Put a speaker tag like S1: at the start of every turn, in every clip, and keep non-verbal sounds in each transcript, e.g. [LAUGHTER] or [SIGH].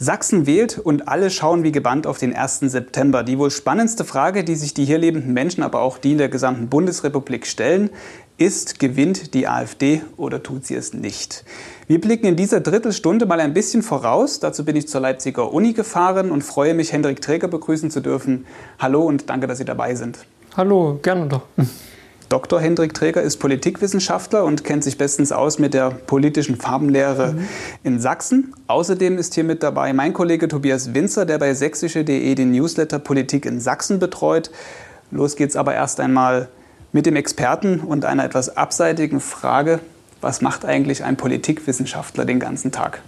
S1: Sachsen wählt und alle schauen wie gebannt auf den 1. September. Die wohl spannendste Frage, die sich die hier lebenden Menschen, aber auch die in der gesamten Bundesrepublik stellen, ist, gewinnt die AfD oder tut sie es nicht? Wir blicken in dieser Drittelstunde mal ein bisschen voraus. Dazu bin ich zur Leipziger Uni gefahren und freue mich, Hendrik Träger begrüßen zu dürfen. Hallo und danke, dass Sie dabei sind.
S2: Hallo, gerne doch.
S1: Dr. Hendrik Träger ist Politikwissenschaftler und kennt sich bestens aus mit der politischen Farbenlehre mhm. in Sachsen. Außerdem ist hier mit dabei mein Kollege Tobias Winzer, der bei sächsische.de den Newsletter Politik in Sachsen betreut. Los geht's aber erst einmal mit dem Experten und einer etwas abseitigen Frage. Was macht eigentlich ein Politikwissenschaftler den ganzen Tag?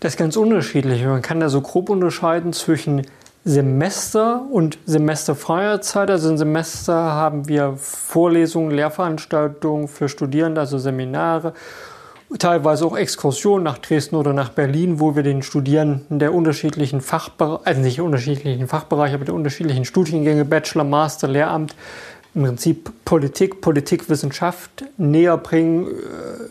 S2: Das ist ganz unterschiedlich. Man kann da so grob unterscheiden zwischen Semester und semesterfreier Zeit. Also im Semester haben wir Vorlesungen, Lehrveranstaltungen für Studierende, also Seminare, teilweise auch Exkursionen nach Dresden oder nach Berlin, wo wir den Studierenden der unterschiedlichen Fachbereiche, also nicht unterschiedlichen Fachbereiche, aber der unterschiedlichen Studiengänge, Bachelor, Master, Lehramt, im Prinzip Politik, Politikwissenschaft näher bringen.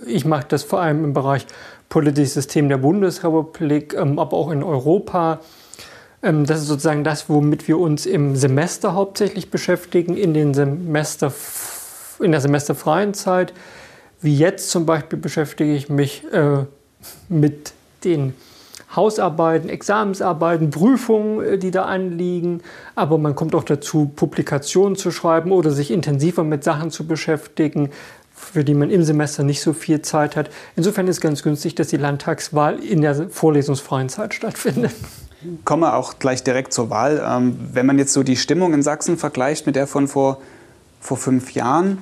S2: Ich mache das vor allem im Bereich politisches System der Bundesrepublik, ähm, aber auch in Europa das ist sozusagen das, womit wir uns im Semester hauptsächlich beschäftigen, in, den Semester, in der semesterfreien Zeit. Wie jetzt zum Beispiel beschäftige ich mich äh, mit den Hausarbeiten, Examensarbeiten, Prüfungen, äh, die da anliegen. Aber man kommt auch dazu, Publikationen zu schreiben oder sich intensiver mit Sachen zu beschäftigen, für die man im Semester nicht so viel Zeit hat. Insofern ist es ganz günstig, dass die Landtagswahl in der vorlesungsfreien Zeit stattfindet
S1: komme auch gleich direkt zur Wahl. Ähm, wenn man jetzt so die Stimmung in Sachsen vergleicht mit der von vor, vor fünf Jahren,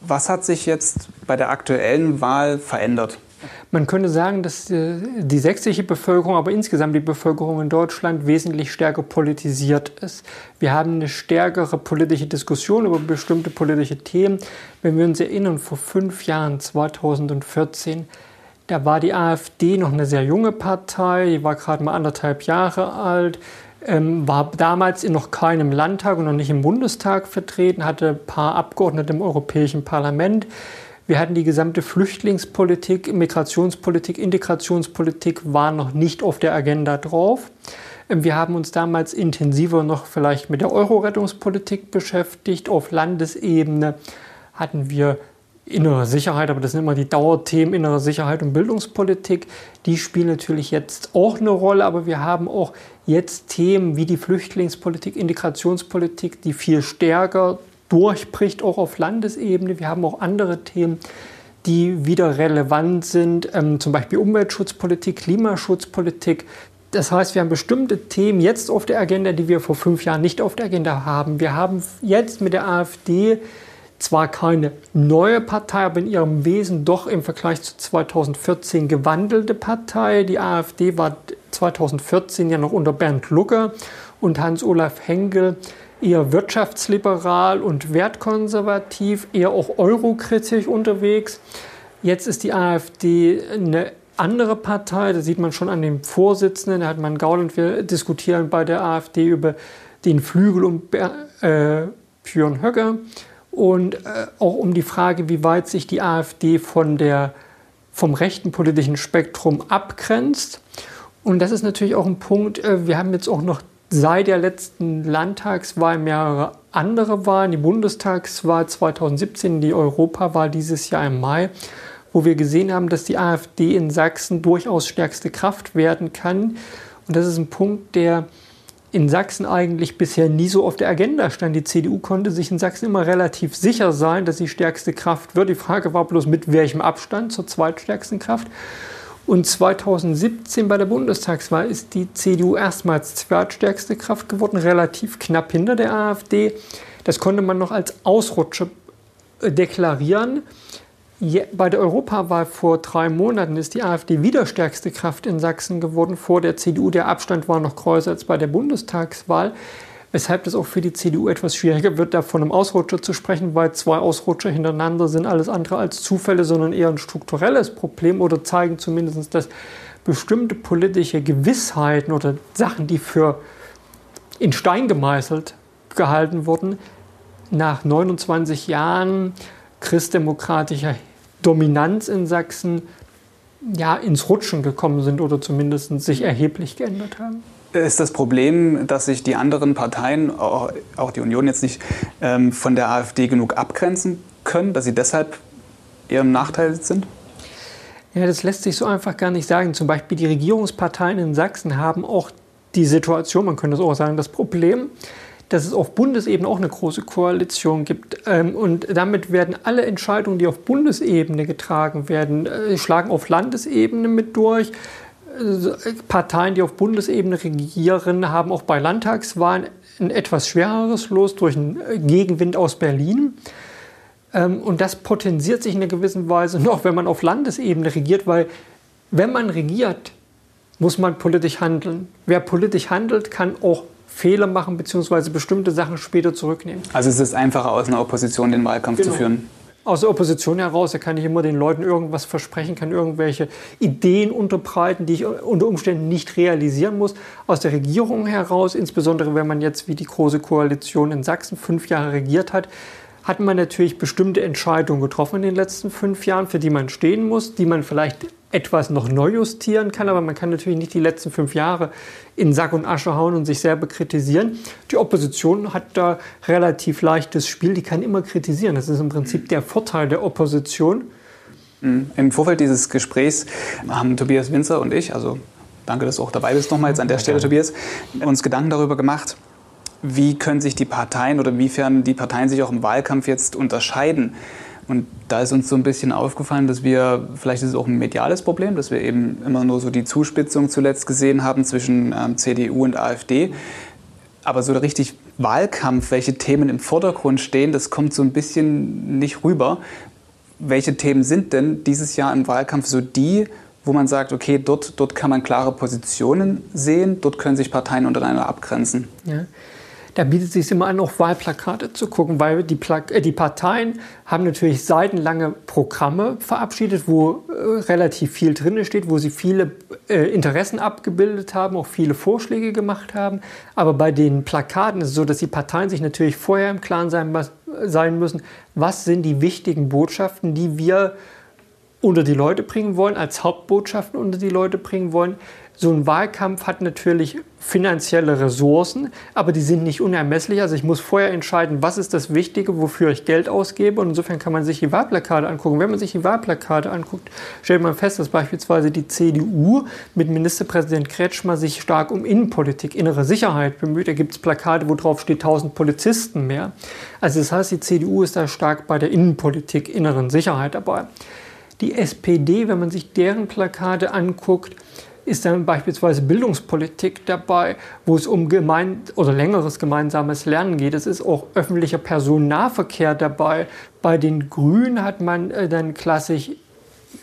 S1: was hat sich jetzt bei der aktuellen Wahl verändert?
S2: Man könnte sagen, dass äh, die sächsische Bevölkerung, aber insgesamt die Bevölkerung in Deutschland wesentlich stärker politisiert ist. Wir haben eine stärkere politische Diskussion über bestimmte politische Themen. Wenn wir uns erinnern, vor fünf Jahren, 2014, da war die AfD noch eine sehr junge Partei, die war gerade mal anderthalb Jahre alt, ähm, war damals in noch keinem Landtag und noch nicht im Bundestag vertreten, hatte ein paar Abgeordnete im Europäischen Parlament. Wir hatten die gesamte Flüchtlingspolitik, Migrationspolitik, Integrationspolitik war noch nicht auf der Agenda drauf. Ähm, wir haben uns damals intensiver noch vielleicht mit der Euro-Rettungspolitik beschäftigt. Auf Landesebene hatten wir innere Sicherheit, aber das sind immer die Dauerthemen innere Sicherheit und Bildungspolitik. Die spielen natürlich jetzt auch eine Rolle, aber wir haben auch jetzt Themen wie die Flüchtlingspolitik, Integrationspolitik, die viel stärker durchbricht, auch auf Landesebene. Wir haben auch andere Themen, die wieder relevant sind, ähm, zum Beispiel Umweltschutzpolitik, Klimaschutzpolitik. Das heißt, wir haben bestimmte Themen jetzt auf der Agenda, die wir vor fünf Jahren nicht auf der Agenda haben. Wir haben jetzt mit der AfD zwar keine neue Partei, aber in ihrem Wesen doch im Vergleich zu 2014 gewandelte Partei. Die AfD war 2014 ja noch unter Bernd Lucke und Hans-Olaf Henkel eher wirtschaftsliberal und wertkonservativ, eher auch eurokritisch unterwegs. Jetzt ist die AfD eine andere Partei, das sieht man schon an dem Vorsitzenden, da hat man Gauland, wir diskutieren bei der AfD über den Flügel um äh, Björn Höcke und äh, auch um die Frage, wie weit sich die AfD von der, vom rechten politischen Spektrum abgrenzt. Und das ist natürlich auch ein Punkt, äh, wir haben jetzt auch noch seit der letzten Landtagswahl mehrere andere Wahlen, die Bundestagswahl 2017, die Europawahl dieses Jahr im Mai, wo wir gesehen haben, dass die AfD in Sachsen durchaus stärkste Kraft werden kann. Und das ist ein Punkt, der in Sachsen eigentlich bisher nie so auf der Agenda stand. Die CDU konnte sich in Sachsen immer relativ sicher sein, dass sie stärkste Kraft wird. Die Frage war bloß, mit welchem Abstand zur zweitstärksten Kraft. Und 2017 bei der Bundestagswahl ist die CDU erstmals zweitstärkste Kraft geworden, relativ knapp hinter der AfD. Das konnte man noch als Ausrutscher äh, deklarieren bei der Europawahl vor drei Monaten ist die AfD wieder stärkste Kraft in Sachsen geworden, vor der CDU. Der Abstand war noch größer als bei der Bundestagswahl, weshalb es auch für die CDU etwas schwieriger wird, da von einem Ausrutscher zu sprechen, weil zwei Ausrutscher hintereinander sind alles andere als Zufälle, sondern eher ein strukturelles Problem oder zeigen zumindest, dass bestimmte politische Gewissheiten oder Sachen, die für in Stein gemeißelt gehalten wurden, nach 29 Jahren christdemokratischer Dominanz in Sachsen ja, ins Rutschen gekommen sind oder zumindest sich erheblich geändert haben.
S1: Ist das Problem, dass sich die anderen Parteien, auch die Union jetzt nicht, ähm, von der AfD genug abgrenzen können, dass sie deshalb eher im Nachteil sind?
S2: Ja, das lässt sich so einfach gar nicht sagen. Zum Beispiel die Regierungsparteien in Sachsen haben auch die Situation, man könnte es auch sagen, das Problem, dass es auf Bundesebene auch eine große Koalition gibt. Ähm, und damit werden alle Entscheidungen, die auf Bundesebene getragen werden, äh, schlagen auf Landesebene mit durch. Äh, Parteien, die auf Bundesebene regieren, haben auch bei Landtagswahlen ein etwas schwereres Los durch einen äh, Gegenwind aus Berlin. Ähm, und das potenziert sich in einer gewissen Weise noch, wenn man auf Landesebene regiert, weil wenn man regiert, muss man politisch handeln. Wer politisch handelt, kann auch Fehler machen bzw. bestimmte Sachen später zurücknehmen.
S1: Also es ist einfacher, aus einer Opposition den Wahlkampf genau. zu führen.
S2: Aus der Opposition heraus, da kann ich immer den Leuten irgendwas versprechen, kann irgendwelche Ideen unterbreiten, die ich unter Umständen nicht realisieren muss. Aus der Regierung heraus, insbesondere wenn man jetzt wie die Große Koalition in Sachsen fünf Jahre regiert hat, hat man natürlich bestimmte Entscheidungen getroffen in den letzten fünf Jahren, für die man stehen muss, die man vielleicht etwas noch neu justieren kann, aber man kann natürlich nicht die letzten fünf Jahre in Sack und Asche hauen und sich selber kritisieren. Die Opposition hat da relativ leichtes Spiel, die kann immer kritisieren. Das ist im Prinzip der Vorteil der Opposition.
S1: Mhm. Im Vorfeld dieses Gesprächs haben Tobias Winzer und ich, also danke, dass du auch dabei bist nochmal jetzt an der Stelle, Tobias, uns Gedanken darüber gemacht, wie können sich die Parteien oder inwiefern die Parteien sich auch im Wahlkampf jetzt unterscheiden. Und da ist uns so ein bisschen aufgefallen, dass wir, vielleicht ist es auch ein mediales Problem, dass wir eben immer nur so die Zuspitzung zuletzt gesehen haben zwischen ähm, CDU und AfD. Aber so richtig Wahlkampf, welche Themen im Vordergrund stehen, das kommt so ein bisschen nicht rüber. Welche Themen sind denn dieses Jahr im Wahlkampf so die, wo man sagt, okay, dort, dort kann man klare Positionen sehen, dort können sich Parteien untereinander abgrenzen?
S2: Ja da bietet es sich immer an, auf Wahlplakate zu gucken, weil die, Pla äh, die Parteien haben natürlich seitenlange Programme verabschiedet, wo äh, relativ viel drin steht, wo sie viele äh, Interessen abgebildet haben, auch viele Vorschläge gemacht haben. Aber bei den Plakaten ist es so, dass die Parteien sich natürlich vorher im Klaren sein, sein müssen, was sind die wichtigen Botschaften, die wir unter die Leute bringen wollen, als Hauptbotschaften unter die Leute bringen wollen. So ein Wahlkampf hat natürlich finanzielle Ressourcen, aber die sind nicht unermesslich. Also ich muss vorher entscheiden, was ist das Wichtige, wofür ich Geld ausgebe. Und insofern kann man sich die Wahlplakate angucken. Wenn man sich die Wahlplakate anguckt, stellt man fest, dass beispielsweise die CDU mit Ministerpräsident Kretschmer sich stark um Innenpolitik, innere Sicherheit bemüht. Da gibt es Plakate, wo drauf steht 1000 Polizisten mehr. Also das heißt, die CDU ist da stark bei der Innenpolitik, inneren Sicherheit dabei. Die SPD, wenn man sich deren Plakate anguckt, ist dann beispielsweise Bildungspolitik dabei, wo es um gemein oder längeres gemeinsames Lernen geht. Es ist auch öffentlicher Personennahverkehr dabei. Bei den Grünen hat man äh, dann klassisch,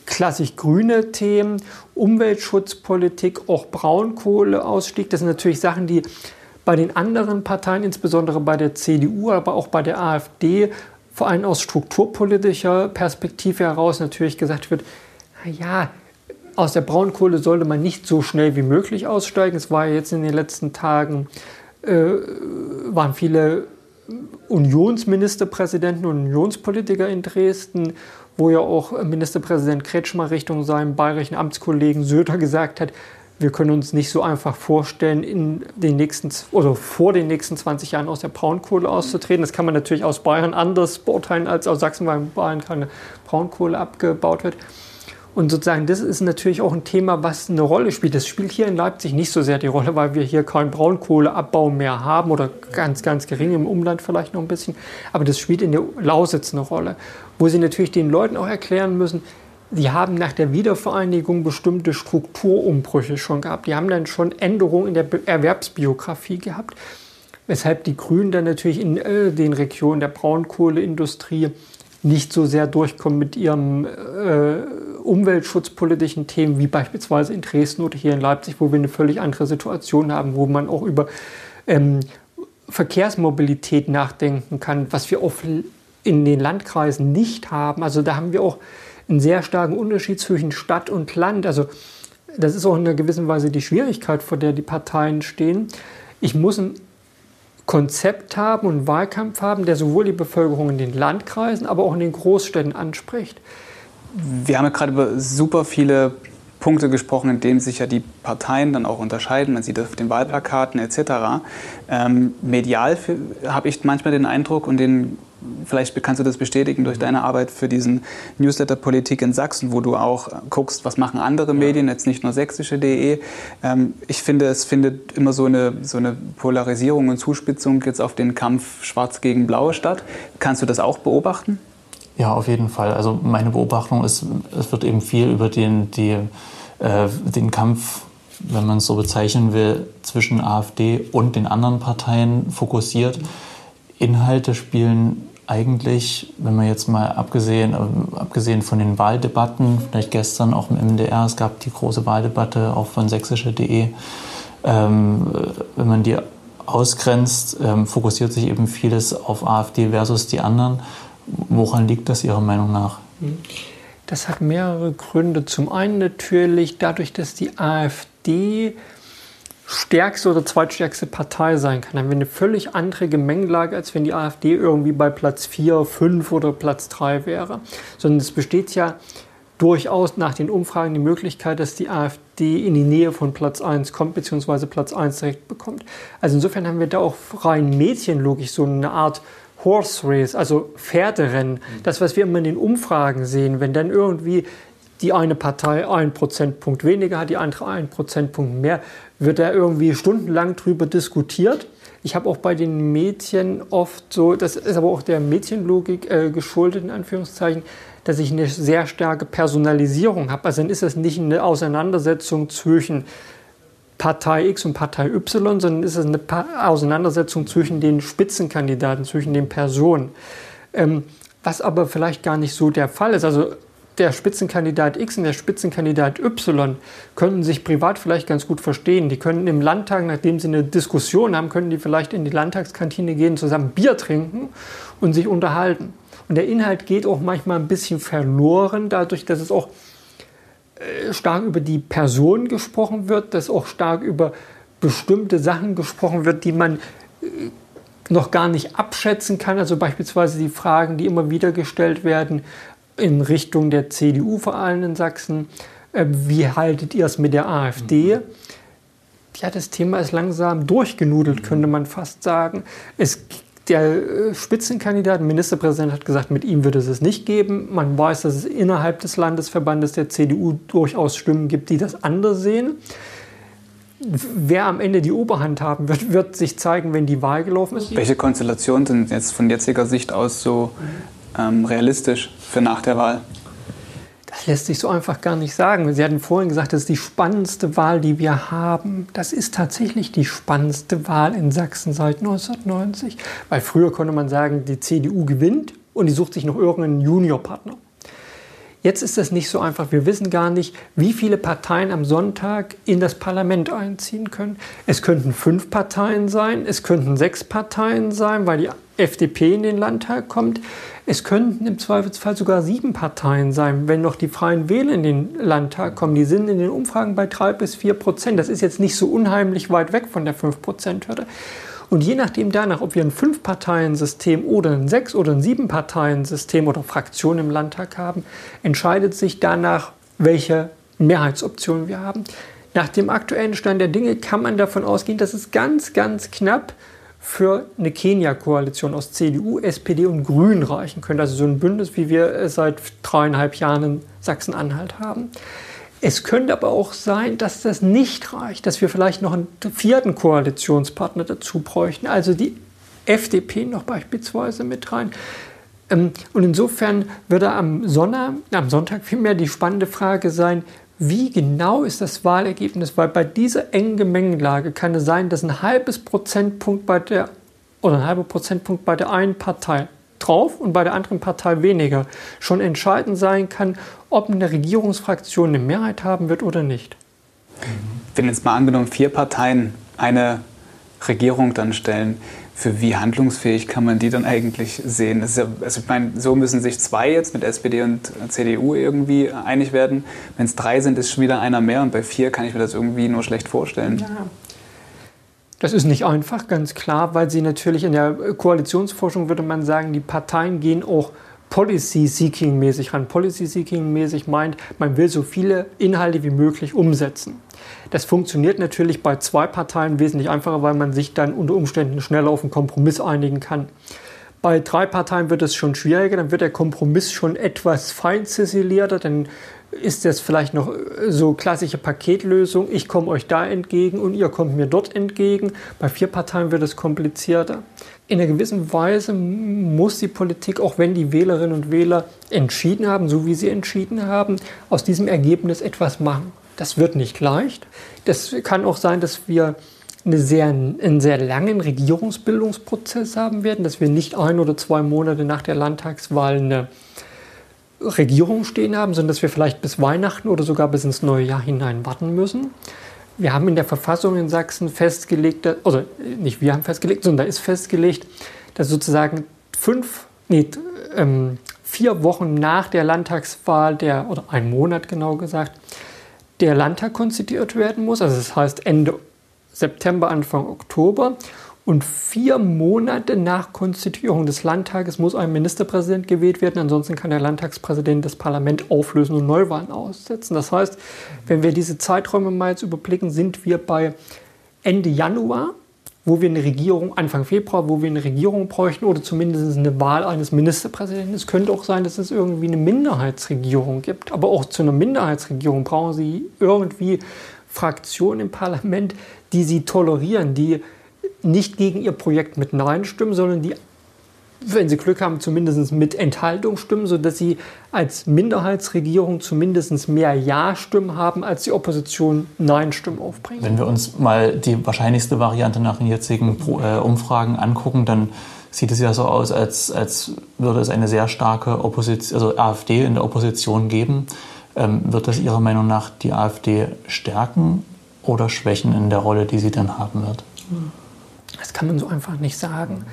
S2: klassisch grüne Themen, Umweltschutzpolitik, auch Braunkohleausstieg. Das sind natürlich Sachen, die bei den anderen Parteien, insbesondere bei der CDU, aber auch bei der AfD, vor allem aus strukturpolitischer Perspektive heraus natürlich gesagt wird, na ja, aus der Braunkohle sollte man nicht so schnell wie möglich aussteigen. Es war jetzt in den letzten Tagen, äh, waren viele Unionsministerpräsidenten und Unionspolitiker in Dresden, wo ja auch Ministerpräsident Kretschmer Richtung seinem bayerischen Amtskollegen Söder gesagt hat, wir können uns nicht so einfach vorstellen, in den nächsten oder vor den nächsten 20 Jahren aus der Braunkohle auszutreten. Das kann man natürlich aus Bayern anders beurteilen als aus Sachsen, weil in Bayern keine Braunkohle abgebaut wird. Und sozusagen, das ist natürlich auch ein Thema, was eine Rolle spielt. Das spielt hier in Leipzig nicht so sehr die Rolle, weil wir hier keinen Braunkohleabbau mehr haben oder ganz, ganz gering im Umland vielleicht noch ein bisschen. Aber das spielt in der Lausitz eine Rolle, wo sie natürlich den Leuten auch erklären müssen, Sie haben nach der Wiedervereinigung bestimmte Strukturumbrüche schon gehabt. Die haben dann schon Änderungen in der Erwerbsbiografie gehabt, weshalb die Grünen dann natürlich in äh, den Regionen der Braunkohleindustrie nicht so sehr durchkommen mit ihren äh, umweltschutzpolitischen Themen wie beispielsweise in Dresden oder hier in Leipzig, wo wir eine völlig andere Situation haben, wo man auch über ähm, Verkehrsmobilität nachdenken kann, was wir oft in den Landkreisen nicht haben. Also da haben wir auch einen sehr starken Unterschied zwischen Stadt und Land. Also das ist auch in einer gewissen Weise die Schwierigkeit, vor der die Parteien stehen. Ich muss ein Konzept haben und Wahlkampf haben, der sowohl die Bevölkerung in den Landkreisen, aber auch in den Großstädten anspricht.
S1: Wir haben ja gerade über super viele Punkte gesprochen, in denen sich ja die Parteien dann auch unterscheiden. Man sieht das auf den Wahlplakaten etc. Ähm, medial habe ich manchmal den Eindruck und den Vielleicht kannst du das bestätigen durch deine Arbeit für diesen Newsletter Politik in Sachsen, wo du auch guckst, was machen andere Medien, jetzt nicht nur sächsische.de. Ähm, ich finde, es findet immer so eine, so eine Polarisierung und Zuspitzung jetzt auf den Kampf Schwarz gegen Blau statt. Kannst du das auch beobachten?
S3: Ja, auf jeden Fall. Also meine Beobachtung ist, es wird eben viel über den, die, äh, den Kampf, wenn man es so bezeichnen will, zwischen AfD und den anderen Parteien fokussiert. Inhalte spielen eigentlich, wenn man jetzt mal abgesehen, abgesehen von den Wahldebatten, vielleicht gestern auch im MDR, es gab die große Wahldebatte auch von sächsische.de, ähm, wenn man die ausgrenzt, ähm, fokussiert sich eben vieles auf AfD versus die anderen. Woran liegt das Ihrer Meinung nach?
S2: Das hat mehrere Gründe. Zum einen natürlich dadurch, dass die AfD stärkste oder zweitstärkste Partei sein kann, haben wir eine völlig andere Gemengelage, als wenn die AfD irgendwie bei Platz 4, 5 oder Platz 3 wäre. Sondern es besteht ja durchaus nach den Umfragen die Möglichkeit, dass die AfD in die Nähe von Platz 1 kommt, beziehungsweise Platz 1 direkt bekommt. Also insofern haben wir da auch rein mädchenlogisch so eine Art Horse Race, also Pferderennen. Das, was wir immer in den Umfragen sehen, wenn dann irgendwie die eine Partei einen Prozentpunkt weniger hat, die andere einen Prozentpunkt mehr, wird da irgendwie stundenlang drüber diskutiert. Ich habe auch bei den Mädchen oft so, das ist aber auch der Mädchenlogik äh, geschuldet, in Anführungszeichen, dass ich eine sehr starke Personalisierung habe. Also dann ist das nicht eine Auseinandersetzung zwischen Partei X und Partei Y, sondern ist es eine Auseinandersetzung zwischen den Spitzenkandidaten, zwischen den Personen. Ähm, was aber vielleicht gar nicht so der Fall ist. Also der Spitzenkandidat X und der Spitzenkandidat Y könnten sich privat vielleicht ganz gut verstehen. Die können im Landtag, nachdem sie eine Diskussion haben, können die vielleicht in die Landtagskantine gehen, zusammen Bier trinken und sich unterhalten. Und der Inhalt geht auch manchmal ein bisschen verloren, dadurch, dass es auch äh, stark über die Person gesprochen wird, dass auch stark über bestimmte Sachen gesprochen wird, die man äh, noch gar nicht abschätzen kann. Also beispielsweise die Fragen, die immer wieder gestellt werden, in Richtung der CDU, vor allem in Sachsen. Äh, wie haltet ihr es mit der AfD? Mhm. Ja, das Thema ist langsam durchgenudelt, könnte man fast sagen. Es, der äh, Spitzenkandidat, Ministerpräsident, hat gesagt, mit ihm würde es es nicht geben. Man weiß, dass es innerhalb des Landesverbandes der CDU durchaus Stimmen gibt, die das anders sehen. Wer am Ende die Oberhand haben wird, wird sich zeigen, wenn die Wahl gelaufen ist.
S1: Welche Konstellationen sind jetzt von jetziger Sicht aus so ähm, realistisch für nach der Wahl?
S2: Das lässt sich so einfach gar nicht sagen. Sie hatten vorhin gesagt, das ist die spannendste Wahl, die wir haben. Das ist tatsächlich die spannendste Wahl in Sachsen seit 1990. Weil früher konnte man sagen, die CDU gewinnt und die sucht sich noch irgendeinen Juniorpartner. Jetzt ist das nicht so einfach. Wir wissen gar nicht, wie viele Parteien am Sonntag in das Parlament einziehen können. Es könnten fünf Parteien sein, es könnten sechs Parteien sein, weil die FDP in den Landtag kommt. Es könnten im Zweifelsfall sogar sieben Parteien sein, wenn noch die Freien Wähler in den Landtag kommen. Die sind in den Umfragen bei drei bis vier Prozent. Das ist jetzt nicht so unheimlich weit weg von der fünf Prozent Hürde. Und je nachdem danach, ob wir ein Fünf-Parteien-System oder ein Sechs- oder ein Sieben-Parteien-System oder Fraktion im Landtag haben, entscheidet sich danach, welche Mehrheitsoption wir haben. Nach dem aktuellen Stand der Dinge kann man davon ausgehen, dass es ganz, ganz knapp für eine Kenia-Koalition aus CDU, SPD und Grünen reichen könnte. Also so ein Bündnis, wie wir es seit dreieinhalb Jahren in Sachsen-Anhalt haben. Es könnte aber auch sein, dass das nicht reicht, dass wir vielleicht noch einen vierten Koalitionspartner dazu bräuchten, also die FDP noch beispielsweise mit rein. Ähm, und insofern würde am, Sonntag, am Sonntag vielmehr die spannende Frage sein, wie genau ist das Wahlergebnis? Weil bei dieser engen Gemengelage kann es sein, dass ein halbes Prozentpunkt bei der oder ein halber Prozentpunkt bei der einen Partei drauf und bei der anderen Partei weniger schon entscheidend sein kann, ob eine Regierungsfraktion eine Mehrheit haben wird oder nicht.
S1: Wenn jetzt mal angenommen vier Parteien eine Regierung dann stellen, für wie handlungsfähig kann man die dann eigentlich sehen? Ja, also ich meine, so müssen sich zwei jetzt mit SPD und CDU irgendwie einig werden. Wenn es drei sind, ist schon wieder einer mehr und bei vier kann ich mir das irgendwie nur schlecht vorstellen. Ja.
S2: Das ist nicht einfach, ganz klar, weil sie natürlich in der Koalitionsforschung würde man sagen, die Parteien gehen auch Policy-Seeking-mäßig ran. Policy-Seeking-mäßig meint, man will so viele Inhalte wie möglich umsetzen. Das funktioniert natürlich bei zwei Parteien wesentlich einfacher, weil man sich dann unter Umständen schneller auf einen Kompromiss einigen kann. Bei drei Parteien wird es schon schwieriger, dann wird der Kompromiss schon etwas fein ziselierter, dann ist das vielleicht noch so klassische Paketlösung, ich komme euch da entgegen und ihr kommt mir dort entgegen. Bei vier Parteien wird es komplizierter. In einer gewissen Weise muss die Politik, auch wenn die Wählerinnen und Wähler entschieden haben, so wie sie entschieden haben, aus diesem Ergebnis etwas machen. Das wird nicht leicht. Das kann auch sein, dass wir eine sehr, einen sehr langen Regierungsbildungsprozess haben werden, dass wir nicht ein oder zwei Monate nach der Landtagswahl eine Regierung stehen haben, sondern dass wir vielleicht bis Weihnachten oder sogar bis ins neue Jahr hinein warten müssen. Wir haben in der Verfassung in Sachsen festgelegt, also nicht wir haben festgelegt, sondern da ist festgelegt, dass sozusagen fünf, nee, ähm, vier Wochen nach der Landtagswahl, der, oder ein Monat genau gesagt, der Landtag konstituiert werden muss. Also das heißt Ende September, Anfang Oktober. Und vier Monate nach Konstituierung des Landtages muss ein Ministerpräsident gewählt werden. Ansonsten kann der Landtagspräsident das Parlament auflösen und Neuwahlen aussetzen. Das heißt, wenn wir diese Zeiträume mal jetzt überblicken, sind wir bei Ende Januar wo wir eine Regierung, Anfang Februar, wo wir eine Regierung bräuchten oder zumindest eine Wahl eines Ministerpräsidenten. Es könnte auch sein, dass es irgendwie eine Minderheitsregierung gibt. Aber auch zu einer Minderheitsregierung brauchen Sie irgendwie Fraktionen im Parlament, die Sie tolerieren, die nicht gegen Ihr Projekt mit Nein stimmen, sondern die wenn sie Glück haben, zumindest mit Enthaltung stimmen, sodass sie als Minderheitsregierung zumindest mehr Ja-Stimmen haben, als die Opposition Nein-Stimmen aufbringt.
S3: Wenn wir uns mal die wahrscheinlichste Variante nach den jetzigen äh, Umfragen angucken, dann sieht es ja so aus, als, als würde es eine sehr starke Opposition, also AfD in der Opposition geben. Ähm, wird das Ihrer Meinung nach die AfD stärken oder schwächen in der Rolle, die sie dann haben wird?
S2: Das kann man so einfach nicht sagen.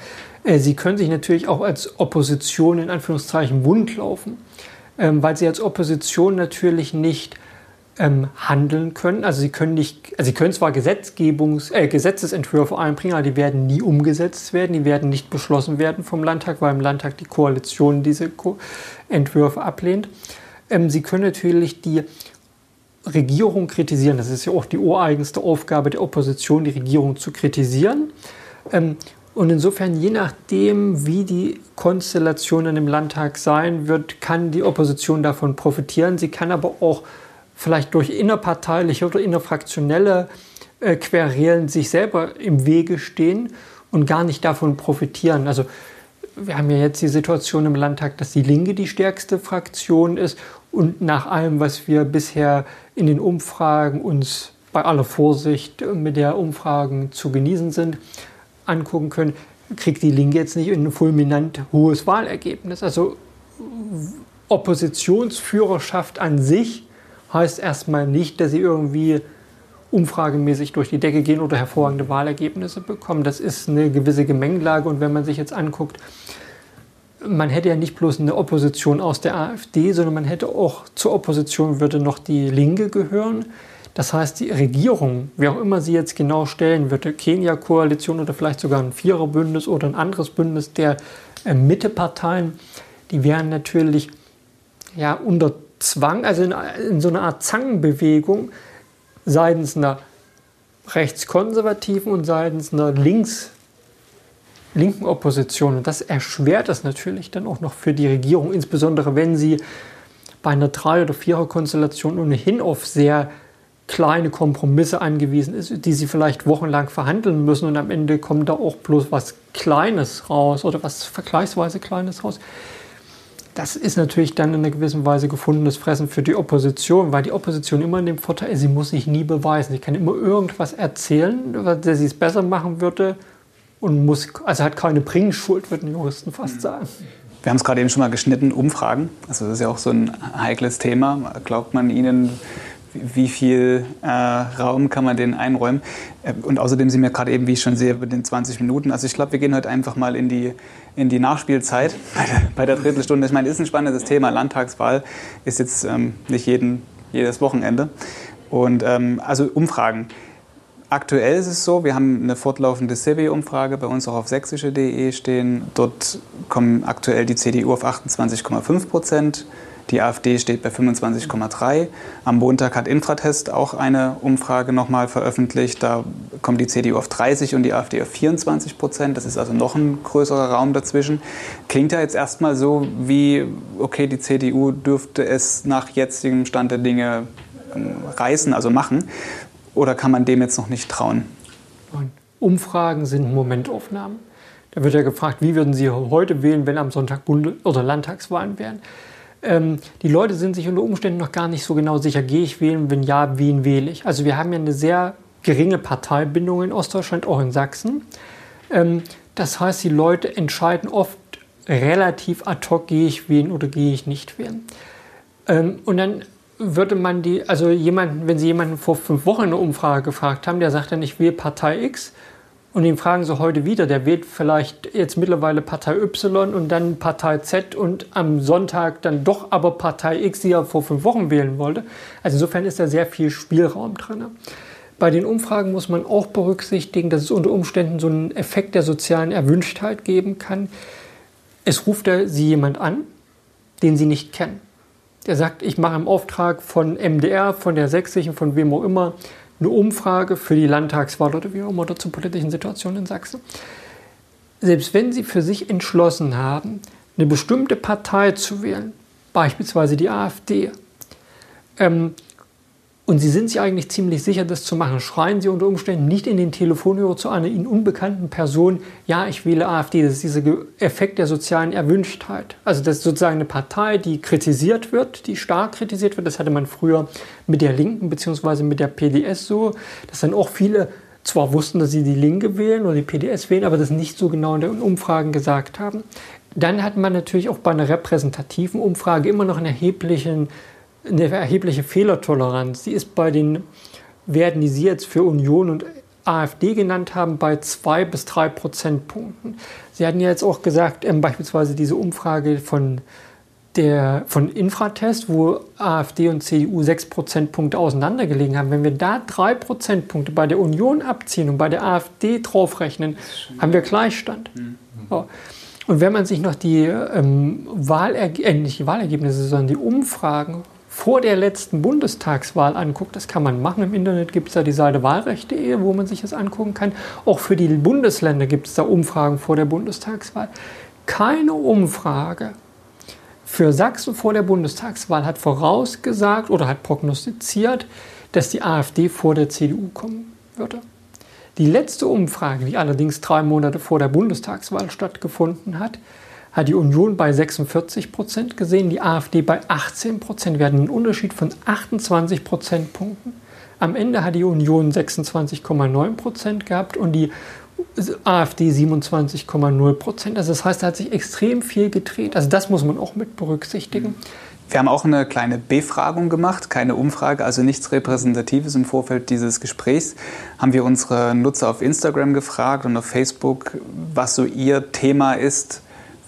S2: Äh, sie können sich natürlich auch als Opposition in Anführungszeichen wund laufen, ähm, weil sie als Opposition natürlich nicht ähm, handeln können. Also sie können nicht, also sie können zwar Gesetzgebungs, äh, Gesetzesentwürfe einbringen, aber die werden nie umgesetzt werden, die werden nicht beschlossen werden vom Landtag, weil im Landtag die Koalition diese Ko Entwürfe ablehnt. Ähm, sie können natürlich die Regierung kritisieren. Das ist ja auch die ureigenste Aufgabe der Opposition, die Regierung zu kritisieren. Ähm, und insofern, je nachdem, wie die Konstellation in dem Landtag sein wird, kann die Opposition davon profitieren. Sie kann aber auch vielleicht durch innerparteiliche oder innerfraktionelle äh, Querelen sich selber im Wege stehen und gar nicht davon profitieren. Also wir haben ja jetzt die Situation im Landtag, dass die Linke die stärkste Fraktion ist und nach allem, was wir bisher in den Umfragen uns bei aller Vorsicht mit der Umfragen zu genießen sind, angucken können, kriegt die Linke jetzt nicht ein fulminant hohes Wahlergebnis. Also Oppositionsführerschaft an sich heißt erstmal nicht, dass sie irgendwie umfragemäßig durch die Decke gehen oder hervorragende Wahlergebnisse bekommen. Das ist eine gewisse Gemengelage und wenn man sich jetzt anguckt, man hätte ja nicht bloß eine Opposition aus der AfD, sondern man hätte auch zur Opposition würde noch die Linke gehören. Das heißt, die Regierung, wie auch immer sie jetzt genau stellen wird, Kenia-Koalition oder vielleicht sogar ein Viererbündnis oder ein anderes Bündnis der äh, Mitteparteien, die wären natürlich ja, unter Zwang, also in, in so einer Art Zangenbewegung seitens einer rechtskonservativen und seitens einer links linken Opposition. Und das erschwert es natürlich dann auch noch für die Regierung, insbesondere wenn sie bei einer Drei- oder Vierer-Konstellation ohnehin auf sehr kleine Kompromisse angewiesen ist, die sie vielleicht wochenlang verhandeln müssen und am Ende kommt da auch bloß was Kleines raus oder was vergleichsweise Kleines raus. Das ist natürlich dann in einer gewissen Weise gefundenes Fressen für die Opposition, weil die Opposition immer in dem Vorteil ist, sie muss sich nie beweisen. Sie kann immer irgendwas erzählen, dass sie es besser machen würde und muss, also hat keine Bringschuld, würden Juristen fast sagen.
S1: Wir haben es gerade eben schon mal geschnitten, Umfragen. Also das ist ja auch so ein heikles Thema. Glaubt man Ihnen, wie viel äh, Raum kann man denen einräumen. Äh, und außerdem sind wir gerade eben, wie ich schon sehe, über den 20 Minuten. Also ich glaube, wir gehen heute einfach mal in die, in die Nachspielzeit [LAUGHS] bei der, bei der Drittelstunde. Ich meine, ist ein spannendes Thema. Landtagswahl ist jetzt ähm, nicht jeden, jedes Wochenende. Und ähm, also Umfragen. Aktuell ist es so, wir haben eine fortlaufende Survey-Umfrage bei uns auch auf sächsische.de stehen. Dort kommen aktuell die CDU auf 28,5 Prozent. Die AfD steht bei 25,3. Am Montag hat Infratest auch eine Umfrage nochmal veröffentlicht. Da kommt die CDU auf 30 und die AfD auf 24 Prozent. Das ist also noch ein größerer Raum dazwischen. Klingt ja jetzt erstmal so wie, okay, die CDU dürfte es nach jetzigem Stand der Dinge ähm, reißen, also machen. Oder kann man dem jetzt noch nicht trauen?
S2: Umfragen sind Momentaufnahmen. Da wird ja gefragt, wie würden Sie heute wählen, wenn am Sonntag Bund oder Landtagswahlen wären? ähm, die Leute sind sich unter Umständen noch gar nicht so genau sicher, gehe ich wählen, wenn ja, wen wähle ich. Also wir haben ja eine sehr geringe Parteibindung in Ostdeutschland, auch in Sachsen. Ähm, das heißt, die Leute entscheiden oft relativ ad hoc, gehe ich wählen oder gehe ich nicht wählen. Ähm, und dann würde man die, also jemanden, wenn Sie jemanden vor fünf Wochen eine Umfrage gefragt haben, der sagt dann, ich wähle Partei X, und ihn fragen sie heute wieder, der wählt vielleicht jetzt mittlerweile Partei Y und dann Partei Z und am Sonntag dann doch aber Partei X, die er vor fünf Wochen wählen wollte. Also insofern ist da sehr viel Spielraum drin. Bei den Umfragen muss man auch berücksichtigen, dass es unter Umständen so einen Effekt der sozialen Erwünschtheit geben kann. Es ruft da sie jemand an, den sie nicht kennen. Der sagt, ich mache im Auftrag von MDR, von der Sächsischen, von wem auch immer, eine Umfrage für die Landtagswahl oder wie auch immer oder zur politischen Situation in Sachsen. Selbst wenn Sie für sich entschlossen haben, eine bestimmte Partei zu wählen, beispielsweise die AfD, ähm, und Sie sind sich eigentlich ziemlich sicher, das zu machen. Schreien Sie unter Umständen nicht in den Telefonhörer zu einer Ihnen unbekannten Person, ja, ich wähle AfD. Das ist dieser Effekt der sozialen Erwünschtheit. Also das ist sozusagen eine Partei, die kritisiert wird, die stark kritisiert wird. Das hatte man früher mit der Linken bzw. mit der PDS so, dass dann auch viele zwar wussten, dass sie die Linke wählen oder die PDS wählen, aber das nicht so genau in den Umfragen gesagt haben. Dann hat man natürlich auch bei einer repräsentativen Umfrage immer noch einen erheblichen eine erhebliche Fehlertoleranz. Die ist bei den Werten, die Sie jetzt für Union und AfD genannt haben, bei zwei bis drei Prozentpunkten. Sie hatten ja jetzt auch gesagt, ähm, beispielsweise diese Umfrage von, der, von Infratest, wo AfD und CDU sechs Prozentpunkte auseinandergelegen haben. Wenn wir da drei Prozentpunkte bei der Union abziehen und bei der AfD draufrechnen, haben wir Gleichstand. Mhm. So. Und wenn man sich noch die ähm, Wahlerge äh, nicht die Wahlergebnisse, sondern die Umfragen vor der letzten Bundestagswahl anguckt, das kann man machen. Im Internet gibt es da die Seite wahlrechte.de, wo man sich das angucken kann. Auch für die Bundesländer gibt es da Umfragen vor der Bundestagswahl. Keine Umfrage für Sachsen vor der Bundestagswahl hat vorausgesagt oder hat prognostiziert, dass die AfD vor der CDU kommen würde. Die letzte Umfrage, die allerdings drei Monate vor der Bundestagswahl stattgefunden hat, hat die Union bei 46 Prozent gesehen, die AfD bei 18 Prozent. Wir hatten einen Unterschied von 28 Prozentpunkten. Am Ende hat die Union 26,9 Prozent gehabt und die AfD 27,0 Prozent. Also das heißt, da hat sich extrem viel gedreht. Also das muss man auch mit berücksichtigen.
S1: Wir haben auch eine kleine Befragung gemacht, keine Umfrage, also nichts Repräsentatives im Vorfeld dieses Gesprächs. Haben wir unsere Nutzer auf Instagram gefragt und auf Facebook, was so ihr Thema ist,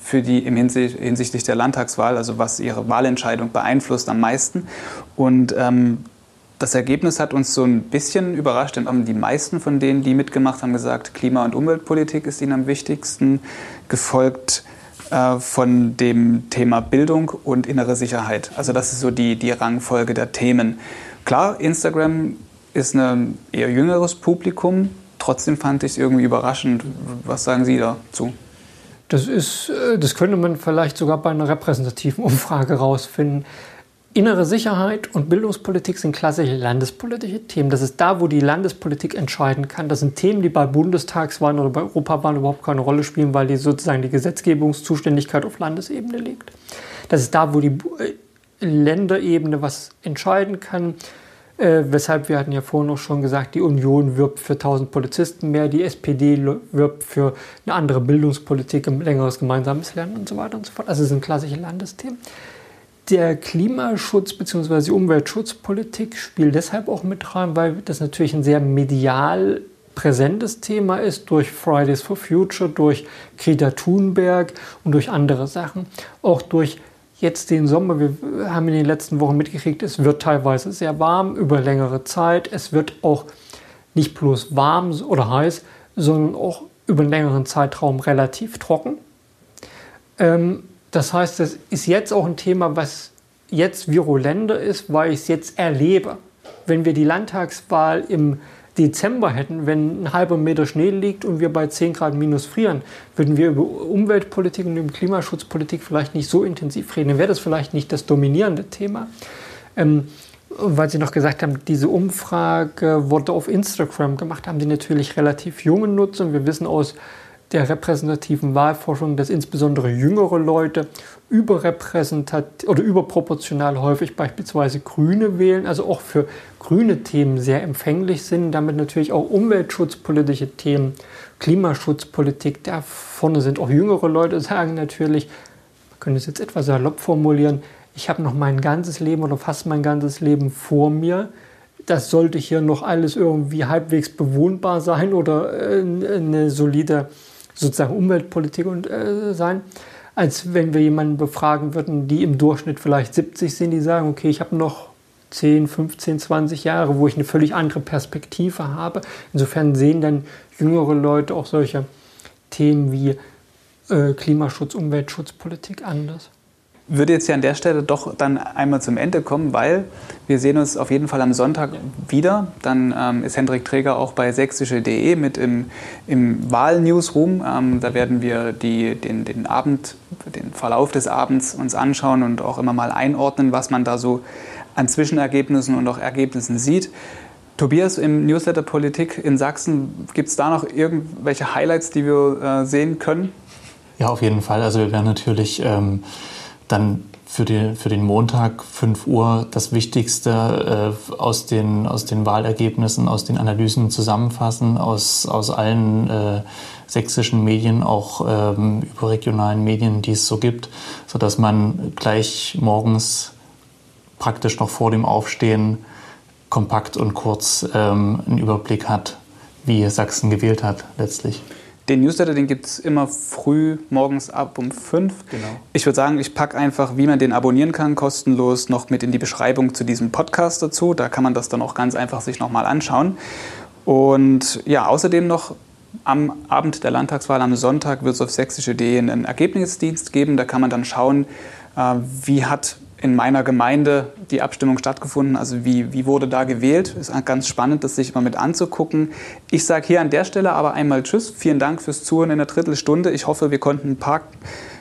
S1: für die im Hinsicht, hinsichtlich der Landtagswahl, also was ihre Wahlentscheidung beeinflusst am meisten. Und ähm, das Ergebnis hat uns so ein bisschen überrascht, denn die meisten von denen, die mitgemacht haben, gesagt, Klima- und Umweltpolitik ist ihnen am wichtigsten, gefolgt äh, von dem Thema Bildung und innere Sicherheit. Also das ist so die, die Rangfolge der Themen. Klar, Instagram ist ein eher jüngeres Publikum, trotzdem fand ich es irgendwie überraschend. Was sagen Sie dazu?
S2: Das, ist, äh, das könnte man vielleicht sogar bei einer repräsentativen [LAUGHS] Umfrage rausfinden. Innere Sicherheit und Bildungspolitik sind klassische landespolitische Themen. Das ist da, wo die Landespolitik entscheiden kann. Das sind Themen, die bei Bundestagswahlen oder bei Europawahlen überhaupt keine Rolle spielen, weil die sozusagen die Gesetzgebungszuständigkeit auf Landesebene liegt. Das ist da, wo die äh, Länderebene was entscheiden kann. Äh, weshalb wir hatten ja vorhin auch schon gesagt, die Union wirbt für 1000 Polizisten mehr, die SPD wirbt für eine andere Bildungspolitik, ein längeres gemeinsames Lernen und so weiter und so fort. Also es sind klassische Landesthemen. Der Klimaschutz bzw. die Umweltschutzpolitik spielt deshalb auch mit rein, weil das natürlich ein sehr medial präsentes Thema ist durch Fridays for Future, durch Greta Thunberg und durch andere Sachen, auch durch jetzt den Sommer, wir haben in den letzten Wochen mitgekriegt, es wird teilweise sehr warm über längere Zeit. Es wird auch nicht bloß warm oder heiß, sondern auch über einen längeren Zeitraum relativ trocken. Ähm, das heißt, das ist jetzt auch ein Thema, was jetzt virulenter ist, weil ich es jetzt erlebe. Wenn wir die Landtagswahl im Dezember hätten, wenn ein halber Meter Schnee liegt und wir bei 10 Grad minus frieren, würden wir über Umweltpolitik und über Klimaschutzpolitik vielleicht nicht so intensiv reden. Dann wäre das vielleicht nicht das dominierende Thema. Ähm, weil Sie noch gesagt haben, diese Umfrage wurde auf Instagram gemacht, haben die natürlich relativ junge Nutzer. Wir wissen aus der repräsentativen Wahlforschung, dass insbesondere jüngere Leute überrepräsentat oder überproportional häufig beispielsweise Grüne wählen, also auch für grüne Themen sehr empfänglich sind, damit natürlich auch umweltschutzpolitische Themen, Klimaschutzpolitik, da vorne sind auch jüngere Leute, sagen natürlich, man könnte es jetzt etwas salopp formulieren, ich habe noch mein ganzes Leben oder fast mein ganzes Leben vor mir. Das sollte hier noch alles irgendwie halbwegs bewohnbar sein oder äh, eine solide sozusagen Umweltpolitik und, äh, sein, als wenn wir jemanden befragen würden, die im Durchschnitt vielleicht 70 sind, die sagen, okay, ich habe noch 10, 15, 20 Jahre, wo ich eine völlig andere Perspektive habe. Insofern sehen dann jüngere Leute auch solche Themen wie äh, Klimaschutz, Umweltschutzpolitik anders
S1: würde jetzt hier an der Stelle doch dann einmal zum Ende kommen, weil wir sehen uns auf jeden Fall am Sonntag wieder. Dann ähm, ist Hendrik Träger auch bei sächsische.de mit im, im Wahl-Newsroom. Ähm, da werden wir die, den, den Abend, den Verlauf des Abends uns anschauen und auch immer mal einordnen, was man da so an Zwischenergebnissen und auch Ergebnissen sieht. Tobias, im Newsletter Politik in Sachsen, gibt es da noch irgendwelche Highlights, die wir äh, sehen können?
S3: Ja, auf jeden Fall. Also wir werden natürlich ähm, dann für den, für den Montag 5 Uhr das Wichtigste äh, aus, den, aus den Wahlergebnissen, aus den Analysen zusammenfassen, aus, aus allen äh, sächsischen Medien, auch ähm, überregionalen Medien, die es so gibt, sodass man gleich morgens praktisch noch vor dem Aufstehen kompakt und kurz ähm, einen Überblick hat, wie Sachsen gewählt hat letztlich.
S1: Den Newsletter, den gibt es immer früh morgens ab um 5. Genau. Ich würde sagen, ich packe einfach, wie man den abonnieren kann, kostenlos noch mit in die Beschreibung zu diesem Podcast dazu. Da kann man das dann auch ganz einfach sich nochmal anschauen. Und ja, außerdem noch am Abend der Landtagswahl am Sonntag wird es auf sächsische.de einen Ergebnisdienst geben. Da kann man dann schauen, äh, wie hat in meiner Gemeinde die Abstimmung stattgefunden. Also wie, wie wurde da gewählt? Ist ganz spannend, das sich mal mit anzugucken. Ich sage hier an der Stelle aber einmal Tschüss. Vielen Dank fürs Zuhören in der Drittelstunde. Ich hoffe, wir konnten ein paar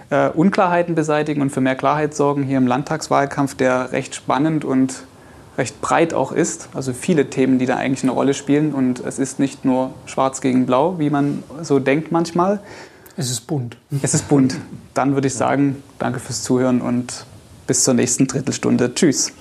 S1: äh, Unklarheiten beseitigen und für mehr Klarheit sorgen hier im Landtagswahlkampf, der recht spannend und recht breit auch ist. Also viele Themen, die da eigentlich eine Rolle spielen. Und es ist nicht nur schwarz gegen blau, wie man so denkt manchmal.
S2: Es ist bunt.
S1: Es ist bunt. Dann würde ich sagen, danke fürs Zuhören und bis zur nächsten Drittelstunde. Tschüss.